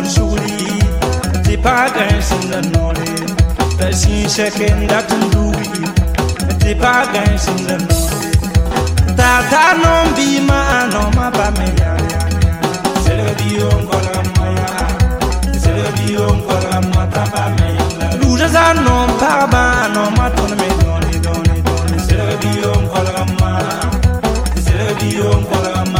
but surely the le, in the knowledge, the sin second that do the pagans in the knowledge. Tata non be ma no ma ba me ya. Selvion kola maya, Selvion kola mata ba me. Lujaza non pa ba no ma ton me doni doni doni. Selvion kola ma, Selvion kola ma.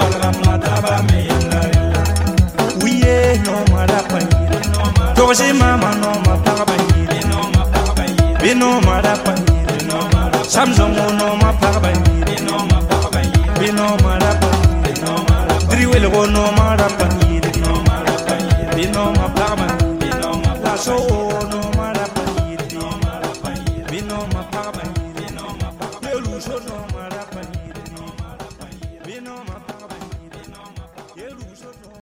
mara pa samsung no ma pa ba be no mara pa driwel go no mara pa be no ma pa ba la so no mara pa be no ma pa ba be lu so no mara pa